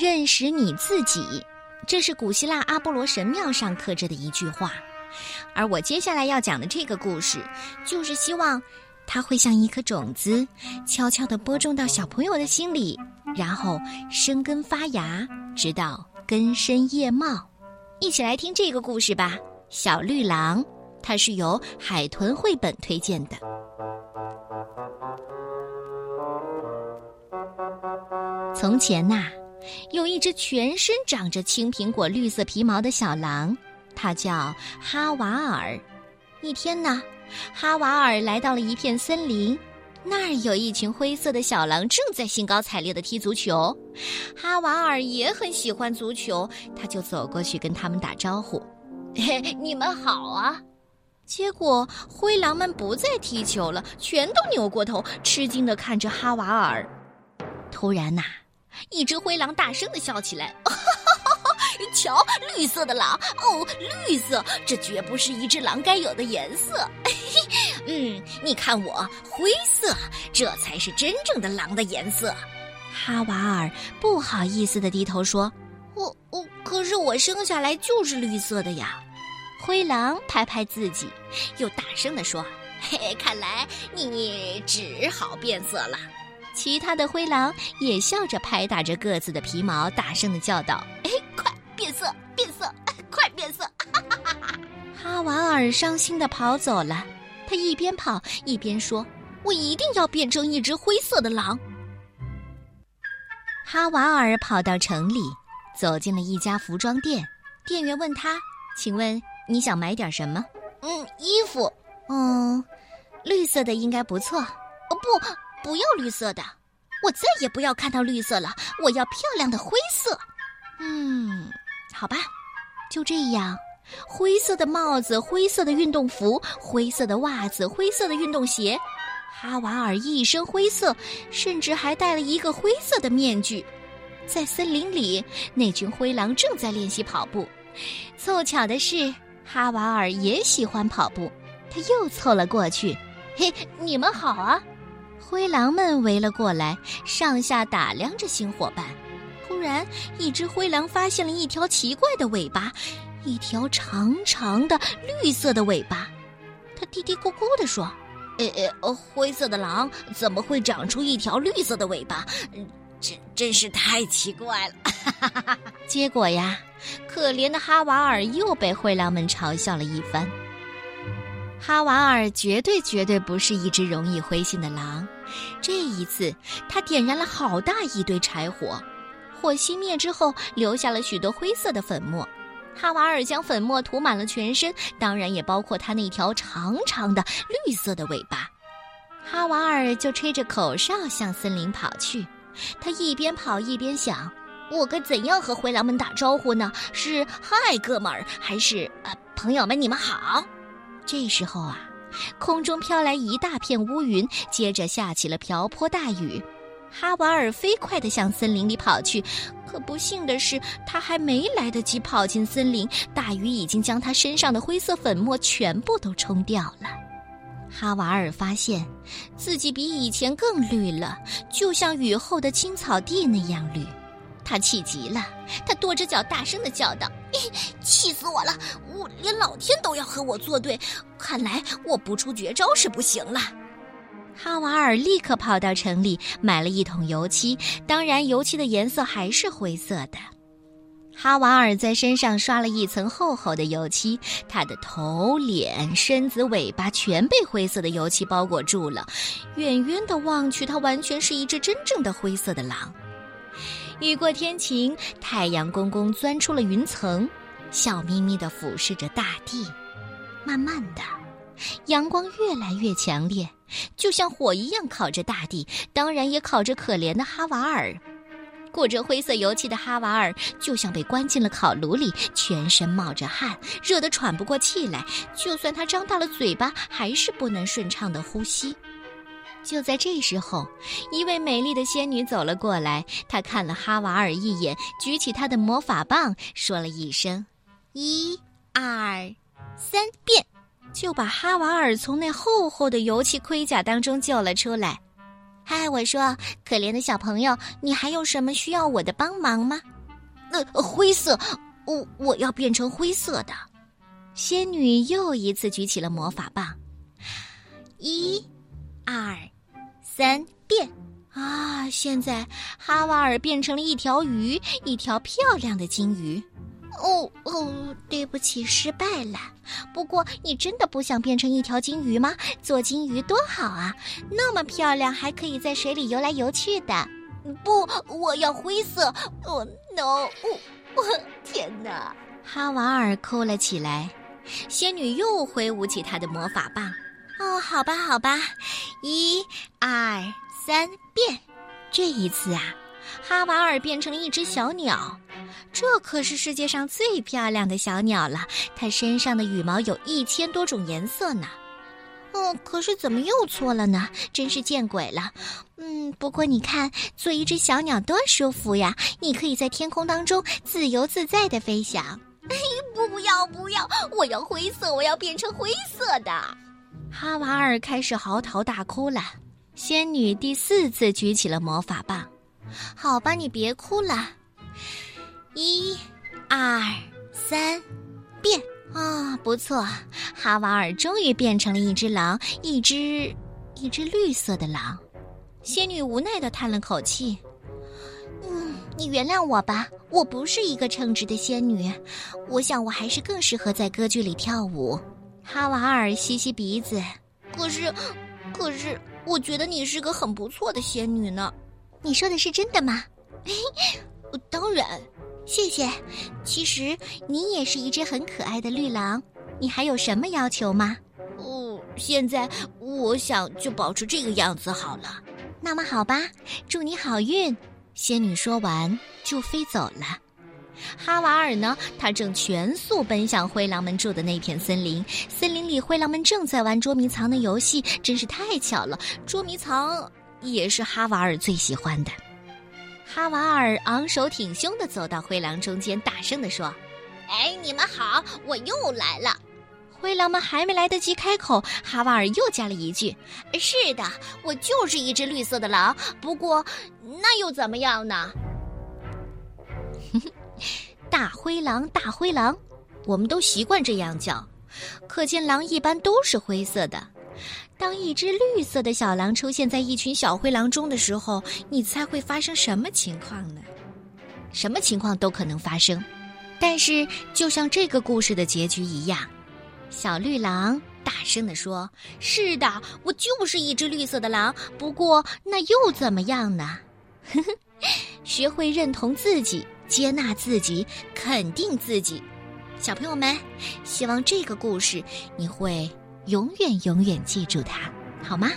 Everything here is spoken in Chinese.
认识你自己。这是古希腊阿波罗神庙上刻着的一句话。而我接下来要讲的这个故事，就是希望它会像一颗种子，悄悄地播种到小朋友的心里，然后生根发芽，直到根深叶茂。一起来听这个故事吧，《小绿狼》，它是由海豚绘本推荐的。从前呐，有一只全身长着青苹果绿色皮毛的小狼。它叫哈瓦尔。一天呢，哈瓦尔来到了一片森林，那儿有一群灰色的小狼正在兴高采烈的踢足球。哈瓦尔也很喜欢足球，他就走过去跟他们打招呼：“嘿，你们好啊！”结果灰狼们不再踢球了，全都扭过头，吃惊的看着哈瓦尔。突然呐，一只灰狼大声的笑起来。哈哈哈哈瞧，绿色的狼哦，绿色，这绝不是一只狼该有的颜色。嗯，你看我灰色，这才是真正的狼的颜色。哈瓦尔不好意思的低头说：“我我，可是我生下来就是绿色的呀。”灰狼拍拍自己，又大声的说：“ 嘿，看来你只好变色了。”其他的灰狼也笑着拍打着各自的皮毛，大声的叫道：“哎，快！”变色，变色，快变色！哈瓦尔伤心的跑走了。他一边跑一边说：“我一定要变成一只灰色的狼。”哈瓦尔跑到城里，走进了一家服装店。店员问他：“请问你想买点什么？”“嗯，衣服。”“嗯，绿色的应该不错。”“哦，不，不要绿色的，我再也不要看到绿色了。我要漂亮的灰色。”“嗯。”好吧，就这样，灰色的帽子，灰色的运动服，灰色的袜子，灰色的运动鞋，哈瓦尔一身灰色，甚至还戴了一个灰色的面具。在森林里，那群灰狼正在练习跑步。凑巧的是，哈瓦尔也喜欢跑步，他又凑了过去。嘿，你们好啊！灰狼们围了过来，上下打量着新伙伴。突然，一只灰狼发现了一条奇怪的尾巴，一条长长的绿色的尾巴。它嘀嘀咕咕地说：“呃呃，灰色的狼怎么会长出一条绿色的尾巴？真真是太奇怪了。”结果呀，可怜的哈瓦尔又被灰狼们嘲笑了一番。哈瓦尔绝对绝对不是一只容易灰心的狼。这一次，他点燃了好大一堆柴火。火熄灭之后，留下了许多灰色的粉末。哈瓦尔将粉末涂满了全身，当然也包括他那条长长的绿色的尾巴。哈瓦尔就吹着口哨向森林跑去。他一边跑一边想：我该怎样和灰狼们打招呼呢？是嗨，哥们儿，还是呃，朋友们，你们好？这时候啊，空中飘来一大片乌云，接着下起了瓢泼大雨。哈瓦尔飞快地向森林里跑去，可不幸的是，他还没来得及跑进森林，大雨已经将他身上的灰色粉末全部都冲掉了。哈瓦尔发现自己比以前更绿了，就像雨后的青草地那样绿。他气极了，他跺着脚大声地叫道：“气死我了！我连老天都要和我作对，看来我不出绝招是不行了。”哈瓦尔立刻跑到城里买了一桶油漆，当然，油漆的颜色还是灰色的。哈瓦尔在身上刷了一层厚厚的油漆，他的头、脸、身子、尾巴全被灰色的油漆包裹住了。远远的望去，他完全是一只真正的灰色的狼。雨过天晴，太阳公公钻出了云层，笑眯眯地俯视着大地。慢慢的，阳光越来越强烈。就像火一样烤着大地，当然也烤着可怜的哈瓦尔。裹着灰色油漆的哈瓦尔就像被关进了烤炉里，全身冒着汗，热得喘不过气来。就算他张大了嘴巴，还是不能顺畅的呼吸。就在这时候，一位美丽的仙女走了过来，她看了哈瓦尔一眼，举起她的魔法棒，说了一声：“一、二、三，变。”就把哈瓦尔从那厚厚的油漆盔甲当中救了出来。嗨，我说，可怜的小朋友，你还有什么需要我的帮忙吗？呃，灰色，我我要变成灰色的。仙女又一次举起了魔法棒，一、三，变！啊，现在哈瓦尔变成了一条鱼，一条漂亮的金鱼。哦哦，对不起，失败了。不过，你真的不想变成一条金鱼吗？做金鱼多好啊，那么漂亮，还可以在水里游来游去的。不，我要灰色。哦，no！我天哪！哈瓦尔哭了起来。仙女又挥舞起她的魔法棒。哦，好吧，好吧，一、二、三，变！这一次啊，哈瓦尔变成了一只小鸟。这可是世界上最漂亮的小鸟了，它身上的羽毛有一千多种颜色呢。哦，可是怎么又错了呢？真是见鬼了。嗯，不过你看，做一只小鸟多舒服呀！你可以在天空当中自由自在的飞翔。哎，不要不要！我要灰色，我要变成灰色的。哈瓦尔开始嚎啕大哭了。仙女第四次举起了魔法棒。好吧，你别哭了。一、二、三，变啊！不错，哈瓦尔终于变成了一只狼，一只一只绿色的狼。仙女无奈的叹了口气：“嗯，你原谅我吧，我不是一个称职的仙女。我想我还是更适合在歌剧里跳舞。”哈瓦尔吸吸鼻子：“可是，可是，我觉得你是个很不错的仙女呢。你说的是真的吗？”“ 当然。”谢谢。其实你也是一只很可爱的绿狼。你还有什么要求吗？哦，现在我想就保持这个样子好了。那么好吧，祝你好运。仙女说完就飞走了。哈瓦尔呢？他正全速奔向灰狼们住的那片森林。森林里，灰狼们正在玩捉迷藏的游戏，真是太巧了。捉迷藏也是哈瓦尔最喜欢的。哈瓦尔昂首挺胸地走到灰狼中间，大声地说：“哎，你们好，我又来了。”灰狼们还没来得及开口，哈瓦尔又加了一句：“是的，我就是一只绿色的狼。不过，那又怎么样呢？” 大灰狼，大灰狼，我们都习惯这样叫，可见狼一般都是灰色的。当一只绿色的小狼出现在一群小灰狼中的时候，你猜会发生什么情况呢？什么情况都可能发生，但是就像这个故事的结局一样，小绿狼大声地说：“是的，我就是一只绿色的狼。不过那又怎么样呢？呵呵，学会认同自己，接纳自己，肯定自己。小朋友们，希望这个故事你会。”永远永远记住它，好吗？